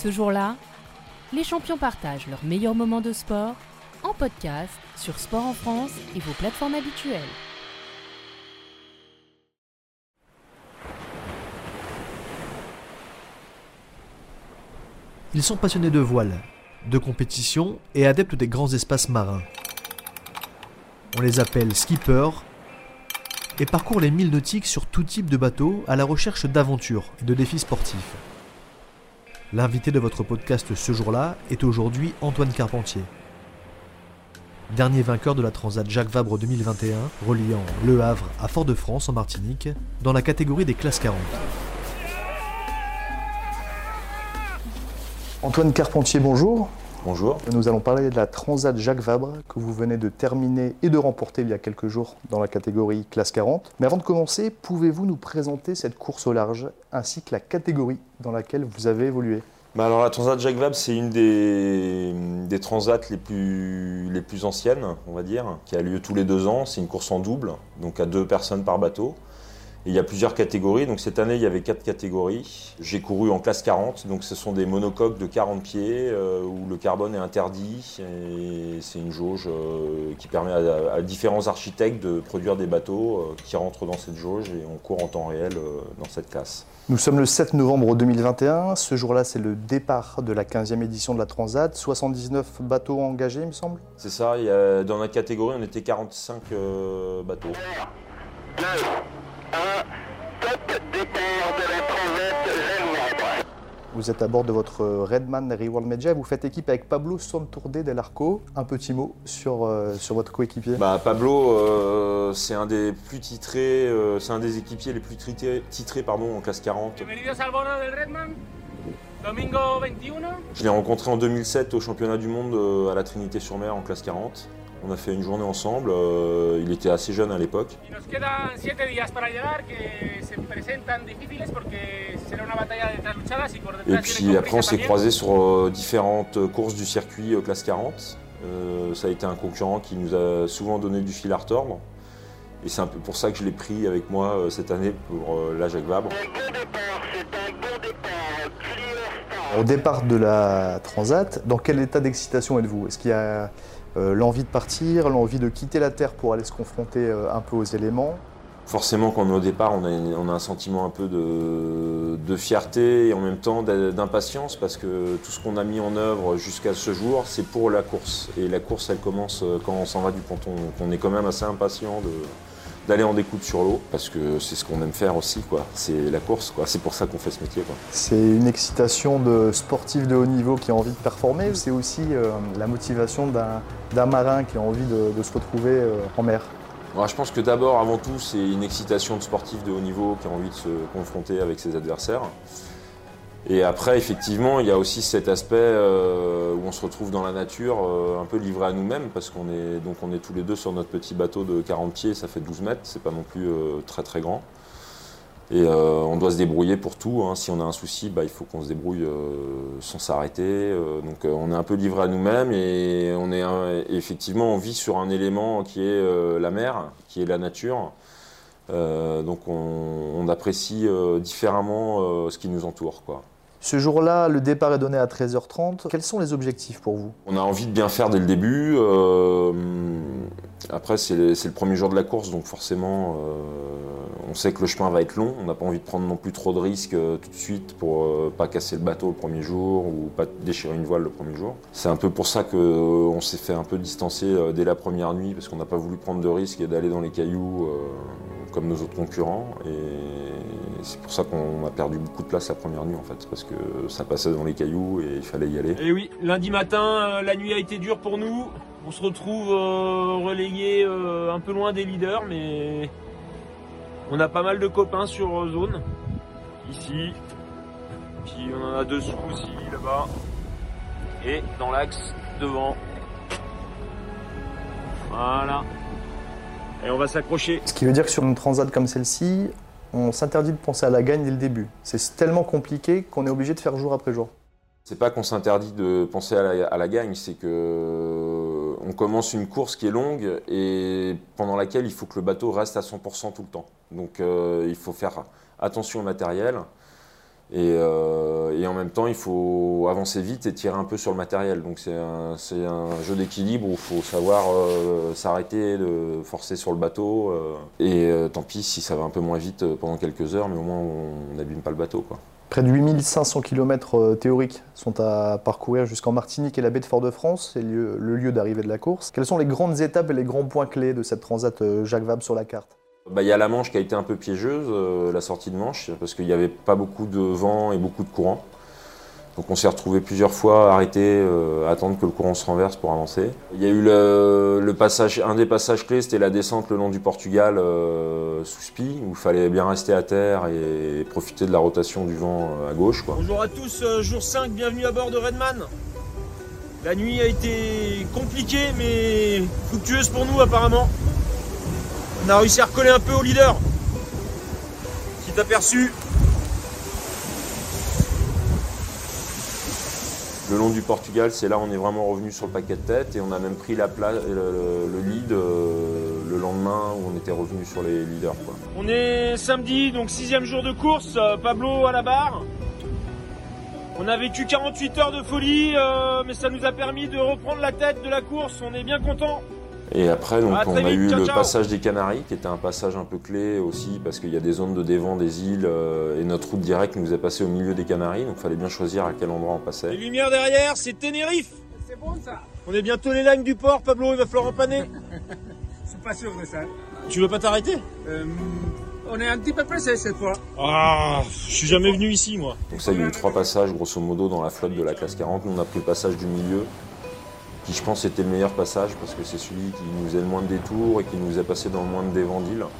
Ce jour-là, les champions partagent leurs meilleurs moments de sport en podcast sur Sport en France et vos plateformes habituelles. Ils sont passionnés de voile, de compétition et adeptes des grands espaces marins. On les appelle skippers et parcourent les milles nautiques sur tout type de bateau à la recherche d'aventures et de défis sportifs. L'invité de votre podcast ce jour-là est aujourd'hui Antoine Carpentier. Dernier vainqueur de la Transat Jacques Vabre 2021, reliant Le Havre à Fort-de-France en Martinique, dans la catégorie des classes 40. Antoine Carpentier, bonjour. Bonjour. Nous allons parler de la Transat Jacques Vabre que vous venez de terminer et de remporter il y a quelques jours dans la catégorie classe 40. Mais avant de commencer, pouvez-vous nous présenter cette course au large ainsi que la catégorie dans laquelle vous avez évolué? Bah alors la Transat Jacques Vabre, c'est une des, des transats les plus, les plus anciennes, on va dire, qui a lieu tous les deux ans. C'est une course en double, donc à deux personnes par bateau il y a plusieurs catégories. Donc cette année, il y avait quatre catégories. J'ai couru en classe 40. Donc ce sont des monocoques de 40 pieds euh, où le carbone est interdit. Et c'est une jauge euh, qui permet à, différents architectes de produire des bateaux euh, qui rentrent dans cette jauge et on court en temps réel dans cette classe. Nous sommes le 7 novembre 2021. Ce jour-là, c'est le départ de la 15e édition de la Transat. 79 bateaux engagés, il me semble. C'est ça. dans la catégorie, on était 45 bateaux. Vous êtes à bord de votre Redman Reworld Media. Vous faites équipe avec Pablo Santourde del Arco. Un petit mot sur, euh, sur votre coéquipier. Bah, Pablo, euh, c'est un des plus titrés, euh, c'est un des équipiers les plus titrés, titrés pardon, en classe 40. Domingo 21. Je l'ai rencontré en 2007 au championnat du monde à la Trinité-sur-Mer en classe 40. On a fait une journée ensemble. Euh, il était assez jeune à l'époque. Et puis après, on s'est croisé sur euh, différentes courses du circuit euh, classe 40. ça a été un concurrent qui nous a souvent donné du fil à retordre. Et c'est un peu pour ça que je l'ai pris avec moi cette année pour la Jacques Vabre. Au départ de la Transat, dans quel état d'excitation êtes-vous? Est-ce qu'il y a l'envie de partir, l'envie de quitter la Terre pour aller se confronter euh, un peu aux éléments. Forcément, quand on est au départ, on a, un sentiment un peu de, fierté et en même temps d'impatience parce que tout ce qu'on a mis en œuvre jusqu'à ce jour, c'est pour la course. Et la course, elle commence euh, quand on s'en va du ponton. Donc on est quand même assez impatient de, d'aller en découte sur l'eau parce que c'est ce qu'on aime faire aussi quoi. C'est la course quoi. C'est pour ça qu'on fait ce métier quoi. C'est une excitation de sportif de haut niveau qui a envie de performer. C'est aussi euh, la motivation d'un marin qui a envie de, se retrouver euh, en mer? je pense que d'abord, avant tout, c'est une excitation de sportif de haut niveau qui a envie de se confronter avec ses adversaires. Et après, effectivement, il y a aussi cet aspect euh, où on se retrouve dans la nature, euh, un peu livré à nous-mêmes, parce qu'on est, donc on est tous les deux sur notre petit bateau de 40 pieds, ça fait 12 mètres, c'est pas non plus euh, très très grand. Et on doit se débrouiller pour tout. Hein. Si on a un souci, bah, il faut qu'on se débrouille sans s'arrêter. donc on est un peu livré à nous-mêmes et on est effectivement on vit sur un élément qui est la mer, qui est la nature. donc on, on apprécie différemment ce qui nous entoure. Quoi. Ce jour-là, le départ est donné à 13h30. Quels sont les objectifs pour vous? On a envie de bien faire dès le début. Euh, après, c'est le, premier jour de la course, donc forcément, euh, on sait que le chemin va être long. On n'a pas envie de prendre non plus trop de risques euh, tout de suite pour pas casser le bateau le premier jour ou pas déchirer une voile le premier jour. C'est un peu pour ça qu'on s'est fait un peu distancer dès la première nuit, parce qu'on n'a pas voulu prendre de risques et d'aller dans les cailloux comme nos autres concurrents. C'est pour ça qu'on a perdu beaucoup de place la première nuit en fait, parce que ça passait dans les cailloux et il fallait y aller. Et oui, lundi matin, euh, la nuit a été dure pour nous. On se retrouve euh, relayé euh, un peu loin des leaders, mais on a pas mal de copains sur zone. Ici, puis on en a dessous aussi là-bas, et dans l'axe devant. Voilà. Et on va s'accrocher. Ce qui veut dire que sur une transat comme celle-ci, on s'interdit de penser à la gagne dès le début. C'est tellement compliqué qu'on est obligé de faire jour après jour. C'est pas qu'on s'interdit de penser à la, gagne, c'est que on commence une course qui est longue et pendant laquelle il faut que le bateau reste à 100% tout le temps. Donc euh, il faut faire attention au matériel. Et, euh, et en même temps, il faut avancer vite et tirer un peu sur le matériel. Donc c'est un, jeu d'équilibre où il faut savoir euh, s'arrêter, forcer sur le bateau. euh, et tant pis si ça va un peu moins vite pendant quelques heures, mais au moins on n'abîme pas le bateau. Quoi. Près de 8500 km théoriques sont à parcourir jusqu'en Martinique et la baie de Fort-de-France, c'est le, lieu d'arrivée de la course. Quelles sont les grandes étapes et les grands points clés de cette transat Jacques Vabre sur la carte? Bah, Il y a la Manche qui a été un peu piégeuse, euh, la sortie de Manche, parce qu'il n'y avait pas beaucoup de vent et beaucoup de courant. Donc on s'est retrouvé plusieurs fois arrêté euh, attendre que le courant se renverse pour avancer. Il y a eu le, passage, un des passages clés, c'était la descente le long du Portugal euh, sous spi, où il fallait bien rester à terre et profiter de la rotation du vent à gauche. Bonjour à tous, jour 5, bienvenue à bord de Redman. La nuit a été compliquée mais fructueuse pour nous apparemment. On a réussi à recoller un peu au leader. Petit aperçu. Le long du Portugal, c'est là où on est vraiment revenu sur le paquet de tête et on a même pris la pla- le, le- le lead euh, le lendemain où on était revenu sur les leaders. Quoi. On est samedi, donc sixième jour de course. euh, Pablo à la barre. On a vécu 48 heures de folie, euh, mais ça nous a permis de reprendre la tête de la course. On est bien content. Et après, donc, on a vite, eu ciao, le ciao. passage des Canaries, qui était un passage un peu clé aussi, parce qu'il y a des zones de dévent des îles, euh, et notre route directe nous est passée au milieu des Canaries, donc il fallait bien choisir à quel endroit on Les passait. lumières derrière, c'est Tenerife. C'est bon ça. On est bientôt les lagnes du port, Pablo, il va falloir empanner. Je suis pas sûr de ça. Tu veux pas t'arrêter? Euh, on est un petit peu pressé cette fois. Ah, je suis jamais venu ici moi. Donc ça, il y a eu trois passages, grosso modo, dans la flotte de la classe 40. Nous, on a pris le passage du milieu, qui je pense était le meilleur passage, parce que c'est celui qui nous faisait le moins de détours et qui nous a passé dans le moins de lourd.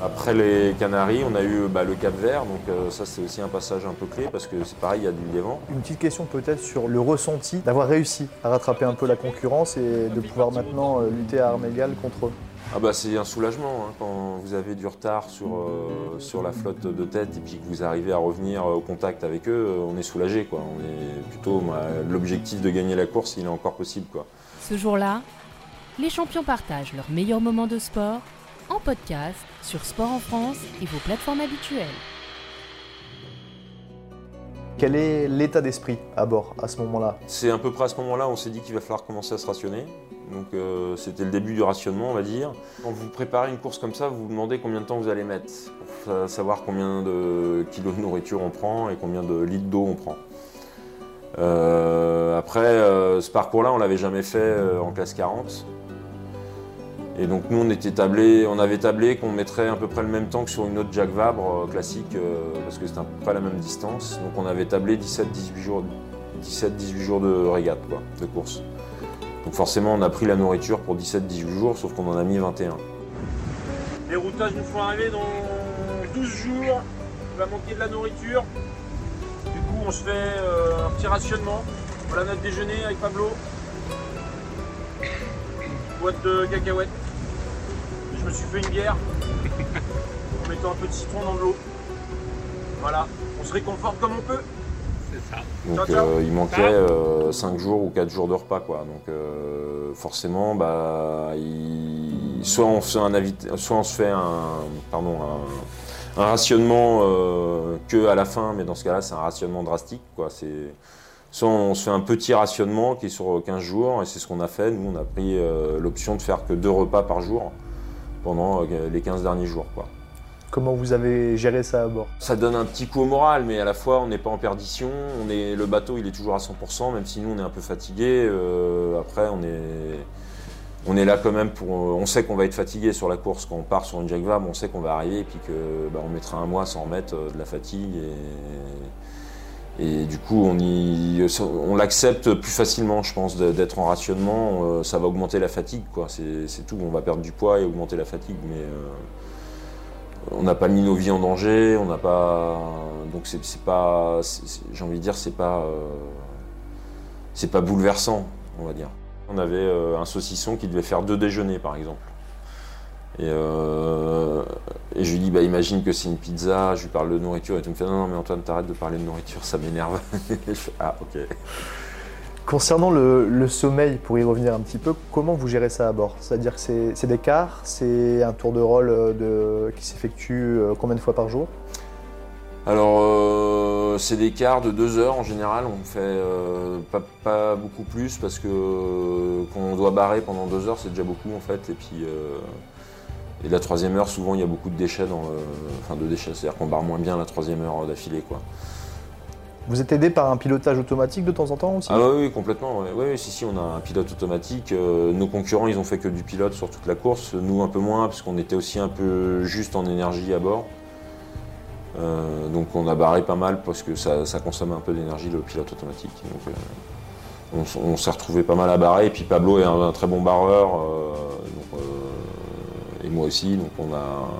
Après les Canaries, on a eu bah, le Cap Vert, donc euh, ça c'est aussi un passage un peu clé, parce que c'est pareil, il y a du dévent. Une petite question peut-être sur le ressenti d'avoir réussi à rattraper un peu la concurrence et de pouvoir maintenant euh, lutter à armes égales contre eux. Ah bah c'est un soulagement hein, quand vous avez du retard sur, euh, sur la flotte de tête et puis que vous arrivez à revenir au contact avec eux, euh, on est soulagé quoi. On est plutôt moi, l'objectif de gagner la course, il est encore possible quoi. Ce jour-là, les champions partagent leurs meilleurs moments de sport en podcast sur Sport en France et vos plateformes habituelles. Quel est l'état d'esprit à bord à ce moment-là? C'est à peu près à ce moment-là, on s'est dit qu'il va falloir commencer à se rationner. Donc euh, c'était le début du rationnement, on va dire. Quand vous préparez une course comme ça, vous vous demandez combien de temps vous allez mettre pour sa- savoir combien de kilos de nourriture on prend et combien de litres d'eau on prend. Euh, après, euh, ce parcours-là, on l'avait jamais fait en classe 40. Et donc nous, on, était tablé, on avait tablé qu'on mettrait à peu près le même temps que sur une autre Jacques Vabre classique, parce que c'était à peu près la même distance. Donc on avait tablé 17-18 jours 17-18 jours de régate, de course. Donc forcément, on a pris la nourriture pour 17-18 jours, sauf qu'on en a mis 21. Les routages nous font arriver dans 12 jours. Il va manquer de la nourriture. Du coup, on se fait euh, un petit rationnement. Voilà notre déjeuner avec Pablo. Boîte de cacahuètes. Je me suis fait une bière en mettant un peu de citron dans l'eau. Voilà, on se réconforte comme on peut. Ça. Donc Ciao, ciao. euh, il manquait 5 jours ou 4 jours de repas, quoi. Donc euh, forcément, bah, il- soit, on fait un invité- soit on se fait un, pardon, un, un rationnement euh, que à la fin, mais dans ce cas-là, c'est un rationnement drastique, quoi. C'est Soit on se fait un petit rationnement qui est sur 15 jours, et c'est ce qu'on a fait. Nous, on a pris euh, l'option de faire que deux repas par jour pendant euh, les 15 derniers jours. Quoi. Comment vous avez géré ça à bord? Ça donne un petit coup au moral, mais à la fois, on n'est pas en perdition. On est, le bateau, il est toujours à 100%, même si nous, on est un peu fatigué. Euh, après, on est, on là quand même pour. On sait qu'on va être fatigué sur la course. Quand on part sur une Vabre, on sait qu'on va arriver et puis bah, mettra un mois sans remettre euh, de la fatigue. Et, du coup, on, l'accepte plus facilement, je pense, d'être en rationnement. Euh, ça va augmenter la fatigue, quoi. C'est tout. On va perdre du poids et augmenter la fatigue, mais. On n'a pas mis nos vies en danger, on n'a pas. Donc c'est pas. J'ai envie de dire, c'est pas. euh, C'est pas bouleversant, on va dire. On avait euh, un saucisson qui devait faire deux déjeuners, par exemple. Et, euh, et je lui dis, bah, imagine que c'est une pizza, je lui parle de nourriture, et tout me fait, non, non, mais Antoine, t'arrêtes de parler de nourriture, ça m'énerve. Fais, ah, ok. Concernant le, sommeil, pour y revenir un petit peu, comment vous gérez ça à bord? C'est-à-dire que c'est des quarts, c'est un tour de rôle euh, qui s'effectue euh, combien de fois par jour? Alors, euh, c'est des quarts de deux heures en général. On fait euh, pas, beaucoup plus parce que quand on doit barrer pendant deux heures, c'est déjà beaucoup en fait. Et puis, et la troisième heure, souvent, il y a beaucoup de déchets dans enfin de déchets, c'est-à-dire qu'on barre moins bien la troisième heure d'affilée, quoi. Vous êtes aidé par un pilotage automatique de temps en temps aussi Ah oui, complètement. Oui, si, si, on a un pilote automatique. Euh, nos concurrents, ils ont fait que du pilote sur toute la course. Nous, un peu moins, parce qu'on était aussi un peu juste en énergie à bord. Euh, donc on a barré pas mal parce que ça, consomme un peu d'énergie, le pilote automatique. Donc, euh, on, s'est retrouvé pas mal à barrer. Et puis Pablo est un, très bon barreur. et moi aussi. Donc on a...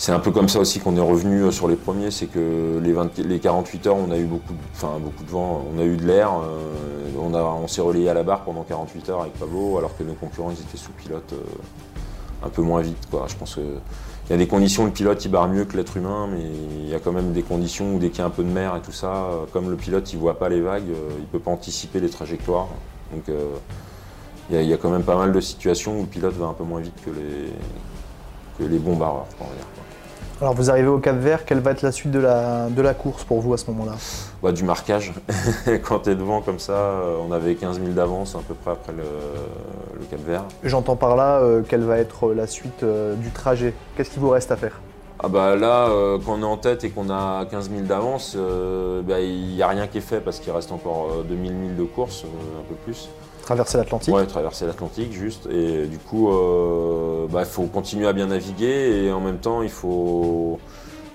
C'est un peu comme ça aussi qu'on est revenu euh, sur les premiers, c'est que les, 20 les 48 heures, on a eu beaucoup de, enfin, beaucoup de vent, on a eu de l'air, euh, on, s'est relayé à la barre pendant 48 heures avec Pablo, alors que nos concurrents, ils étaient sous pilote euh, un peu moins vite. Quoi. Je pense que il y a des conditions, le pilote, il barre mieux que l'être humain, mais il y a quand même des conditions où dès qu'il y a un peu de mer et tout ça, comme le pilote, il voit pas les vagues, il peut pas anticiper les trajectoires. Donc il y, a- quand même pas mal de situations où le pilote va un peu moins vite que les, bons barreurs. Alors vous arrivez au Cap Vert, quelle va être la suite de la, de la course pour vous à ce moment-là Bah, du marquage. Quand tu es devant comme ça, euh, on avait 15 000 d'avance à peu près après le, le Cap Vert. J'entends par là euh, quelle va être la suite euh, du trajet. Qu'est-ce qu'il vous reste à faire? Ah bah là, euh, quand on est en tête et qu'on a 15 000 d'avance, euh, bah, il n'y a rien qui est fait parce qu'il reste encore euh, 2000 milles de course, euh, un peu plus. Traverser l'Atlantique Ouais, traverser l'Atlantique juste. Et du coup, euh, bah, il faut continuer à bien naviguer et en même temps, il faut,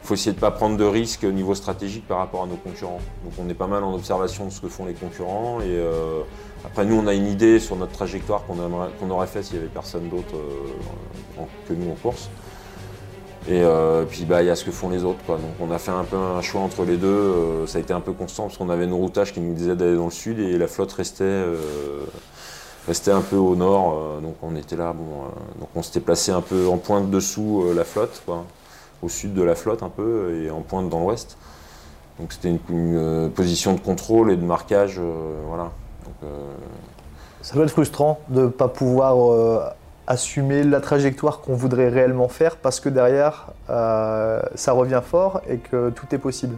faut essayer de ne pas prendre de risques au niveau stratégique par rapport à nos concurrents. Donc on est pas mal en observation de ce que font les concurrents. Et euh, après, nous, on a une idée sur notre trajectoire qu'on aurait fait s'il n'y avait personne d'autre euh, que nous en course. Et euh, puis bah il y a ce que font les autres quoi. Donc on a fait un peu un choix entre les deux. Euh, ça a été un peu constant parce qu'on avait nos routages qui nous disaient d'aller dans le sud et la flotte restait euh, restait un peu au nord. Donc on était là. Bon, donc on s'était placé un peu en pointe dessous la flotte, quoi, au sud de la flotte un peu et en pointe dans l'ouest. Donc c'était une, position de contrôle et de marquage, voilà. Ça doit être frustrant de ne pas pouvoir assumer la trajectoire qu'on voudrait réellement faire parce que derrière, euh, ça revient fort et que tout est possible.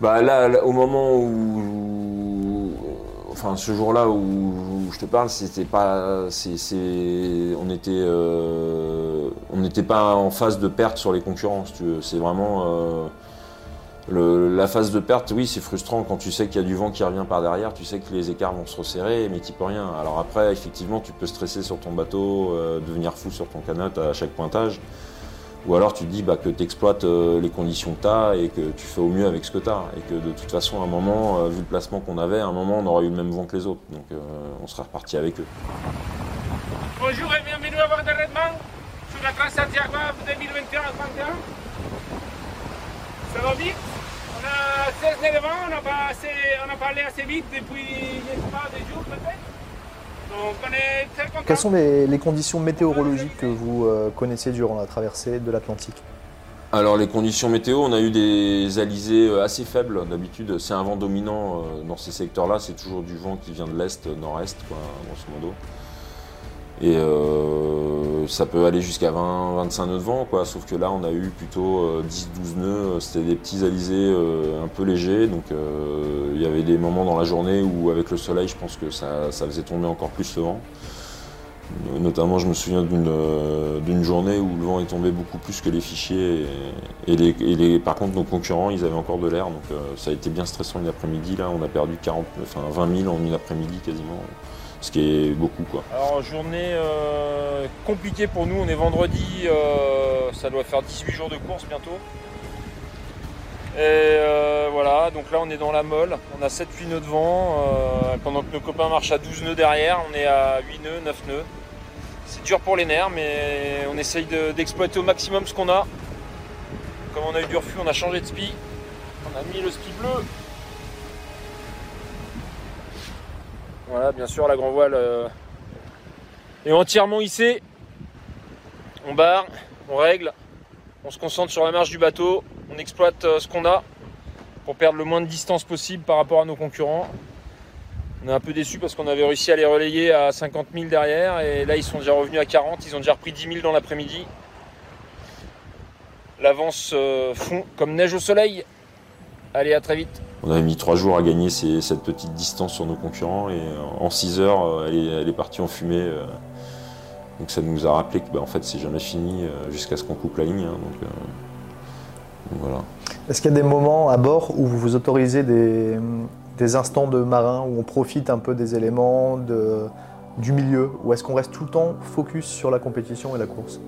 Bah là, au moment où, enfin ce jour-là où, je te parle, c'était pas, c'est- on était, euh, on n'était pas en phase de perte sur les concurrents. si tu veux. C'est vraiment euh, la phase de perte. Oui, c'est frustrant quand tu sais qu'il y a du vent qui revient par derrière. Tu sais que les écarts vont se resserrer, mais tu peux rien. Alors après, effectivement, tu peux stresser sur ton bateau, euh, devenir fou sur ton canot à chaque pointage. Ou alors tu te dis bah, que tu exploites les conditions que tu as et que tu fais au mieux avec ce que tu as. Et que de toute façon, à un moment, euh, vu le placement qu'on avait, à un moment, on aurait eu le même vent que les autres. Donc euh, on serait reparti avec eux. Bonjour et bienvenue à bord de sur la Transat Jaguar 2021-2021. Ça va vite On a 16 éléments, on a, pas assez- on a parlé assez vite depuis, je sais pas, des jours peut-être. Donc on est très content. Quelles sont les, les conditions météorologiques que vous euh, connaissez durant la traversée de l'Atlantique? Alors les conditions météo, on a eu des alizés euh, assez faibles d'habitude. C'est un vent dominant euh, dans ces secteurs-là. C'est toujours du vent qui vient de l'est, nord-est, quoi, grosso modo. Et euh, ça peut aller jusqu'à 20-25 nœuds de vent, quoi. Sauf que là, on a eu plutôt euh, 10-12 nœuds. C'était des petits alizés euh, un peu légers. Donc euh, il y avait des moments dans la journée où, avec le soleil, je pense que ça, faisait tomber encore plus le vent. Euh, Notamment, je me souviens d'une euh, journée où le vent est tombé beaucoup plus que les fichiers. Et, les, par contre, nos concurrents, ils avaient encore de l'air. Donc euh, ça a été bien stressant une après-midi. Là, on a perdu 40, enfin, 20 000 en une après-midi quasiment. Ce qui est beaucoup, quoi. Alors journée euh, compliquée pour nous, on est vendredi, euh, ça doit faire 18 jours de course bientôt. Et euh, voilà, donc là on est dans la molle, on a 7-8 nœuds de vent, euh, pendant que nos copains marchent à 12 nœuds derrière, on est à 8 nœuds, 9 nœuds. C'est dur pour les nerfs, mais on essaye de- d'exploiter au maximum ce qu'on a. Comme on a eu du refus, on a changé de spi. On a mis le spi bleu. Voilà, bien sûr, la grand voile euh, est entièrement hissée. On barre, on règle, on se concentre sur la marche du bateau, on exploite euh, ce qu'on a pour perdre le moins de distance possible par rapport à nos concurrents. On est un peu déçu parce qu'on avait réussi à les relayer à 50 000 derrière et là ils sont déjà revenus à 40, ils ont déjà repris 10 000 dans l'après-midi. L'avance euh, fond comme neige au soleil. Allez, à très vite. On avait mis trois jours à gagner ces- cette petite distance sur nos concurrents et euh, en 6 heures, euh, elle est, elle est partie en fumée. euh. Donc ça nous a rappelé que bah, en fait c'est jamais fini jusqu'à ce qu'on coupe la ligne. hein. donc, euh, donc voilà. Est-ce qu'il y a des moments à bord où vous vous autorisez des, des instants de marin, où on profite un peu des éléments de, du milieu, ou est-ce qu'on reste tout le temps focus sur la compétition et la course?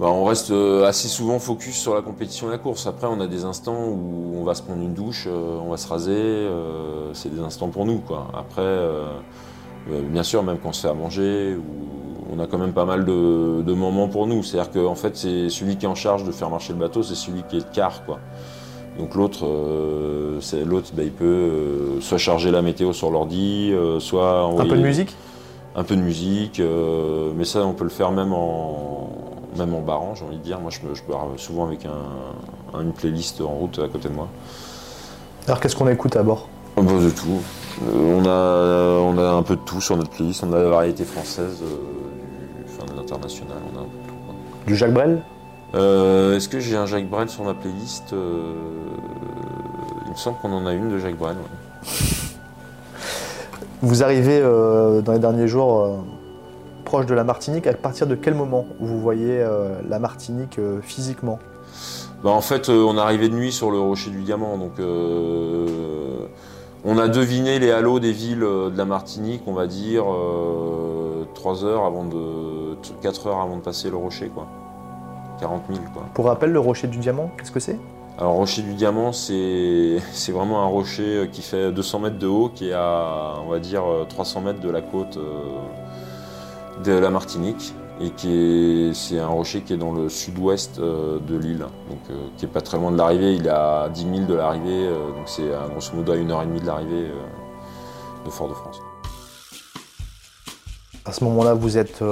Bah, on reste euh, assez souvent focus sur la compétition et la course. Après, on a des instants où on va se prendre une douche, euh, on va se raser. euh, c'est des instants pour nous. Quoi. Après, bien sûr, même quand on se fait à manger, on a quand même pas mal de, de moments pour nous. C'est-à-dire qu'en fait, c'est celui qui est en charge de faire marcher le bateau, c'est celui qui est de quart. Quoi. Donc l'autre, euh, l'autre, bah, il peut euh, soit charger la météo sur l'ordi, euh, soit Un peu de musique? Un peu de musique, mais ça on peut le faire même en même en barrant, j'ai envie de dire. Moi je, me, je pars souvent avec un, un- une playlist en route à côté de moi. Alors qu'est-ce qu'on écoute à bord? Un peu de tout. Euh, on, a, on a un peu de tout sur notre playlist, on a la variété française, euh, du- enfin de l'international, on a un peu de tout. quoi. Du Jacques Brel? Euh, Est-ce que j'ai un Jacques Brel sur ma playlist? Euh, Il me semble qu'on en a une de Jacques Brel. ouais. Vous arrivez euh, dans les derniers jours euh, proche de la Martinique. À partir de quel moment vous voyez euh, la Martinique euh, physiquement? Bah, en fait, euh, on est arrivé de nuit sur le rocher du diamant, donc euh, on a deviné les halos des villes euh, de la Martinique, on va dire, 3 heures avant de. 4 heures avant de passer le rocher, quoi. 40 000, quoi. Pour rappel, le rocher du diamant, qu'est-ce que c'est? Alors, rocher du diamant, c'est c'est vraiment un rocher euh, qui fait 200 mètres de haut, qui est à, on va dire, euh, 300 mètres de la côte euh, de la Martinique. Et qui est, c'est un rocher qui est dans le sud-ouest euh, de l'île, donc euh, qui est pas très loin de l'arrivée. Il est à 10 000 de l'arrivée, euh, donc c'est à, grosso modo à 1h30 de l'arrivée euh, de Fort-de-France. À ce moment-là, vous êtes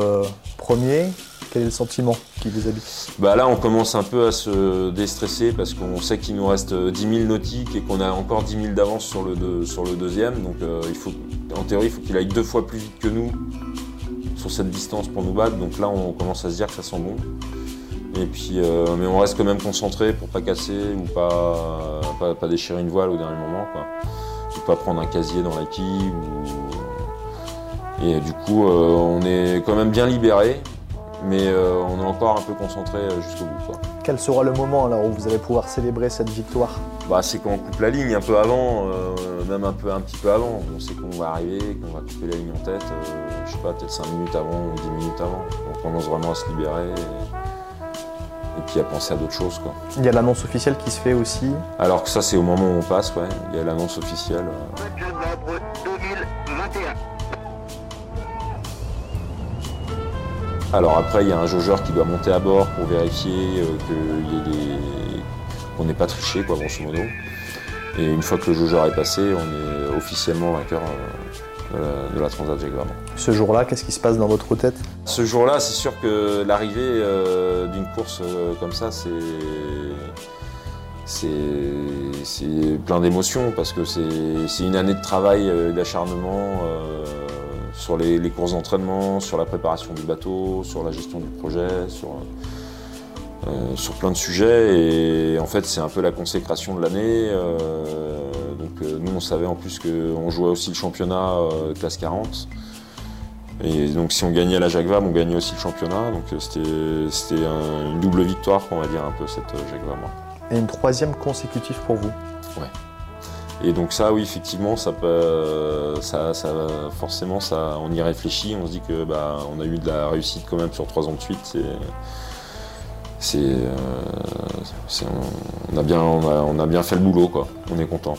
premier. Quel est le sentiment qui vous habite? Bah là, on commence un peu à se déstresser parce qu'on sait qu'il nous reste 10 000 nautiques et qu'on a encore 10 000 d'avance sur le, deux- sur le deuxième. Donc, il faut, en théorie, il faut qu'il aille deux fois plus vite que nous sur cette distance pour nous battre. Donc là, on commence à se dire que ça sent bon. Et puis, euh, mais on reste quand même concentré pour pas casser ou pas, pas, déchirer une voile au dernier moment, quoi. Pas prendre un casier dans la quille. Et du coup, euh, on est quand même bien libéré. Mais euh, on est encore un peu concentré jusqu'au bout. Quel sera le moment alors où vous allez pouvoir célébrer cette victoire? Bah, c'est quand on coupe la ligne un peu avant, euh, même un, peu, un petit peu avant. On sait qu'on va arriver, qu'on va couper la ligne en tête, euh, je sais pas, peut-être 5 minutes avant ou 10 minutes avant. On commence vraiment à se libérer et, et puis à penser à d'autres choses. Quoi. Il y a l'annonce officielle qui se fait aussi. Alors que ça, c'est au moment où on passe, ouais. il y a l'annonce officielle. euh. Match Vabre 2021. Alors après, il y a un jaugeur qui doit monter à bord pour vérifier euh, ait des- qu'on n'ait pas triché, quoi, grosso modo. Et une fois que le jaugeur est passé, on est officiellement vainqueur euh, de la, Transat Jacques Vabre. Ce jour-là, qu'est-ce qui se passe dans votre tête? Ce jour-là, c'est sûr que l'arrivée euh, d'une course comme ça, c'est plein d'émotions parce que c'est une année de travail, d'acharnement euh, sur les, les courses d'entraînement, sur la préparation du bateau, sur la gestion du projet, sur euh, sur plein de sujets et en fait c'est un peu la consécration de l'année. euh, donc euh, nous on savait en plus qu'on jouait aussi le championnat classe 40. Et donc si on gagnait la Jacques Vabre, on gagnait aussi le championnat. Donc c'était c'était un- une double victoire, on va dire un peu cette Jacques Vabre. Et une troisième consécutive pour vous. Et donc ça, oui, effectivement, ça peut, ça, forcément, ça, on y réfléchit. On se dit que bah, on a eu de la réussite quand même sur trois ans de suite. C'est, euh, on a bien, on a, bien fait le boulot, quoi. On est content.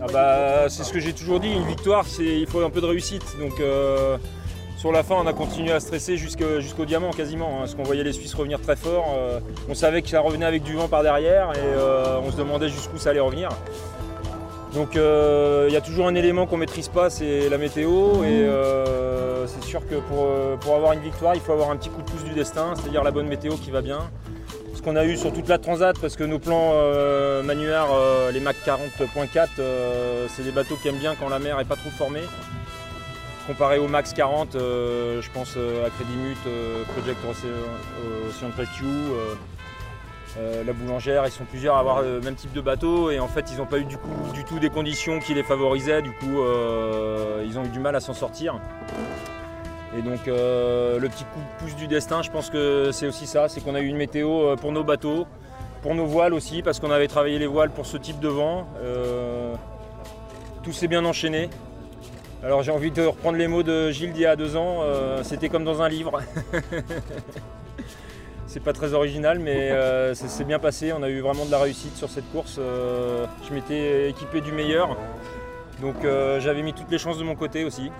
Ah bah, c'est ce que j'ai toujours dit, une victoire, c'est il faut un peu de réussite. Donc euh, sur la fin, on a continué à stresser jusqu'au diamant quasiment, hein, parce qu'on voyait les Suisses revenir très fort. euh, on savait que ça revenait avec du vent par derrière et on se demandait jusqu'où ça allait revenir. Donc euh, il y a toujours un élément qu'on maîtrise pas, c'est la météo. Et euh, c'est sûr que pour, euh, pour avoir une victoire, il faut avoir un petit coup de pouce du destin, c'est-à-dire la bonne météo qui va bien. Ce qu'on a eu sur toute la transat, parce que nos plans euh, manuaires, euh, les Mac 40.4, euh, c'est des bateaux qui aiment bien quand la mer est pas trop formée. Comparé au Max 40, euh, je pense euh, à Credimut, euh, Project Ocean Rescue, euh, Euh, la boulangère, ils sont plusieurs à avoir le même type de bateau et en fait ils n'ont pas eu du, tout des conditions qui les favorisaient, du coup euh, ils ont eu du mal à s'en sortir. Et donc euh, le petit coup de pouce du destin, je pense que c'est aussi ça, c'est qu'on a eu une météo euh, pour nos bateaux, pour nos voiles aussi, parce qu'on avait travaillé les voiles pour ce type de vent. Euh, tout s'est bien enchaîné. Alors j'ai envie de reprendre les mots de Gilles d'il y a deux ans, euh, c'était comme dans un livre. C'est pas très original, mais euh, ça s'est bien passé. On a eu vraiment de la réussite sur cette course. Euh, je m'étais équipé du meilleur, donc euh, j'avais mis toutes les chances de mon côté aussi.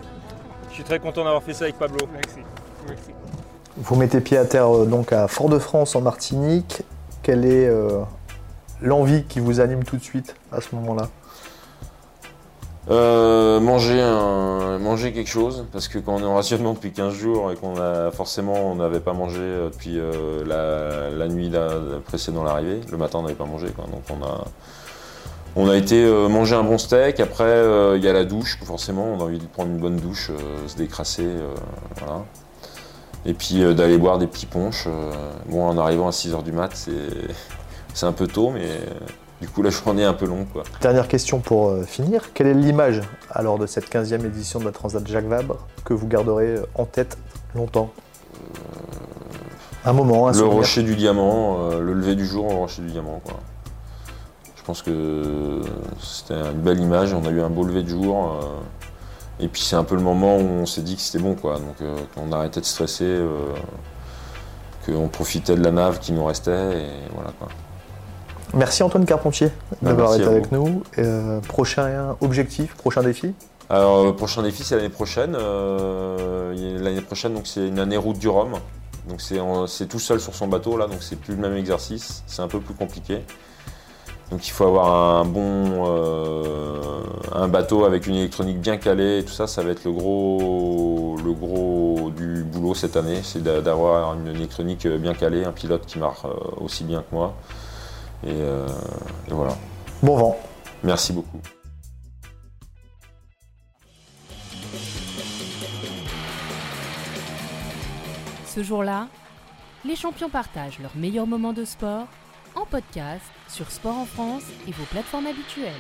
Je suis très content d'avoir fait ça avec Pablo. Merci. Merci. Vous mettez pied à terre euh, donc à Fort-de-France en Martinique. Quelle est euh, l'envie qui vous anime tout de suite à ce moment-là? Euh, manger, quelque chose, parce que quand on est en rationnement depuis 15 jours et qu'on a forcément on n'avait pas mangé euh, depuis euh, la, la nuit là, précédant l'arrivée, le matin on n'avait pas mangé, quoi. donc on a, on a été manger un bon steak, après il y a la douche, forcément on a envie de prendre une bonne douche, se décrasser, voilà. Et puis d'aller boire des petits punchs. bon en arrivant à 6h du mat c'est, un peu tôt mais du coup la journée est un peu longue quoi. Dernière question pour euh, finir. Quelle est l'image alors de cette 15e édition de la Transat Jacques Vabre que vous garderez euh, en tête longtemps? Un moment, un Le souvenir. rocher du diamant, euh, le lever du jour au rocher du diamant. Quoi. Je pense que c'était une belle image, on a eu un beau lever de jour. euh, et puis c'est un peu le moment où on s'est dit que c'était bon, quoi. Donc qu'on arrêtait de stresser, qu'on profitait de la nave qui nous restait, et voilà quoi. Merci Antoine Carpentier d'avoir merci été avec vous. nous. Euh, prochain objectif, prochain défi? Alors, le prochain défi, c'est l'année prochaine. Euh, l'année prochaine, donc c'est une année route du Rhum. Donc c'est tout seul sur son bateau là, donc c'est plus le même exercice. C'est un peu plus compliqué. Donc il faut avoir un bon euh, un bateau avec une électronique bien calée et tout ça. Ça va être le gros le gros du boulot cette année, c'est d'a- d'avoir une électronique bien calée, un pilote qui marche euh, aussi bien que moi. Et, euh, et voilà. Bon vent. Merci beaucoup. Ce jour-là, les champions partagent leurs meilleurs moments de sport en podcast sur Sport en France et vos plateformes habituelles.